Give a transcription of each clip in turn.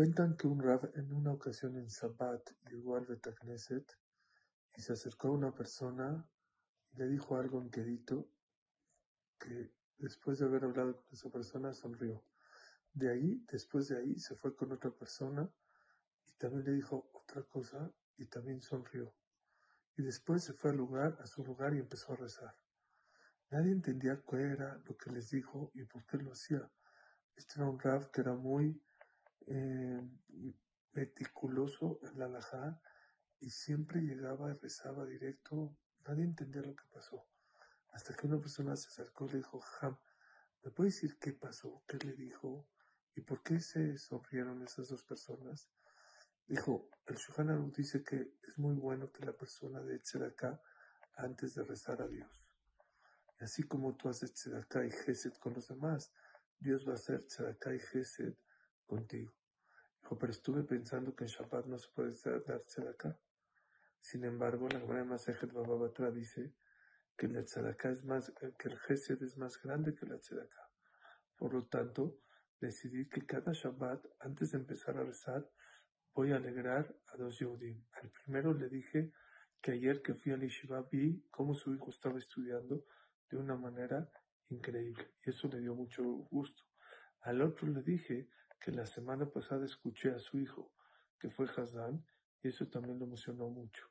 Cuentan que un Rav en una ocasión en Shabbat llegó al Betagneset y se acercó a una persona y le dijo algo en que después de haber hablado con esa persona sonrió. De ahí, después de ahí, se fue con otra persona y también le dijo otra cosa y también sonrió. Y después se fue al lugar, a su lugar y empezó a rezar. Nadie entendía qué era lo que les dijo y por qué lo hacía. Este era un Rav que era muy eh, meticuloso en la alajá y siempre llegaba y rezaba directo. Nadie entendía lo que pasó. Hasta que una persona se acercó y le dijo, Ham, ¿me puede decir qué pasó? ¿Qué le dijo? ¿Y por qué se sonrieron esas dos personas? Dijo, el Shuhanaru dice que es muy bueno que la persona de acá antes de rezar a Dios. Y así como tú haces tzedakah y gesed con los demás, Dios va a hacer tzedakah y gesed contigo. Dijo, pero estuve pensando que en Shabbat no se puede dar tzedakah. Sin embargo, la Gemara Masejet Bababatra dice que la es más, que el gesed es más grande que la tzedakah. Por lo tanto, decidí que cada Shabbat, antes de empezar a rezar, voy a alegrar a dos Yehudim. Al primero le dije que ayer que fui al Yeshiva vi cómo su hijo estaba estudiando de una manera increíble y eso le dio mucho gusto. Al otro le dije que la semana pasada escuché a su hijo, que fue Hazán, y eso también lo emocionó mucho.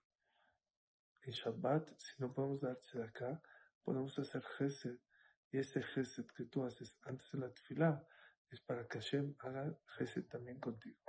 En Shabbat, si no podemos darse de acá, podemos hacer Gesed, y ese Gesed que tú haces antes de la tefilá es para que Hashem haga Gesed también contigo.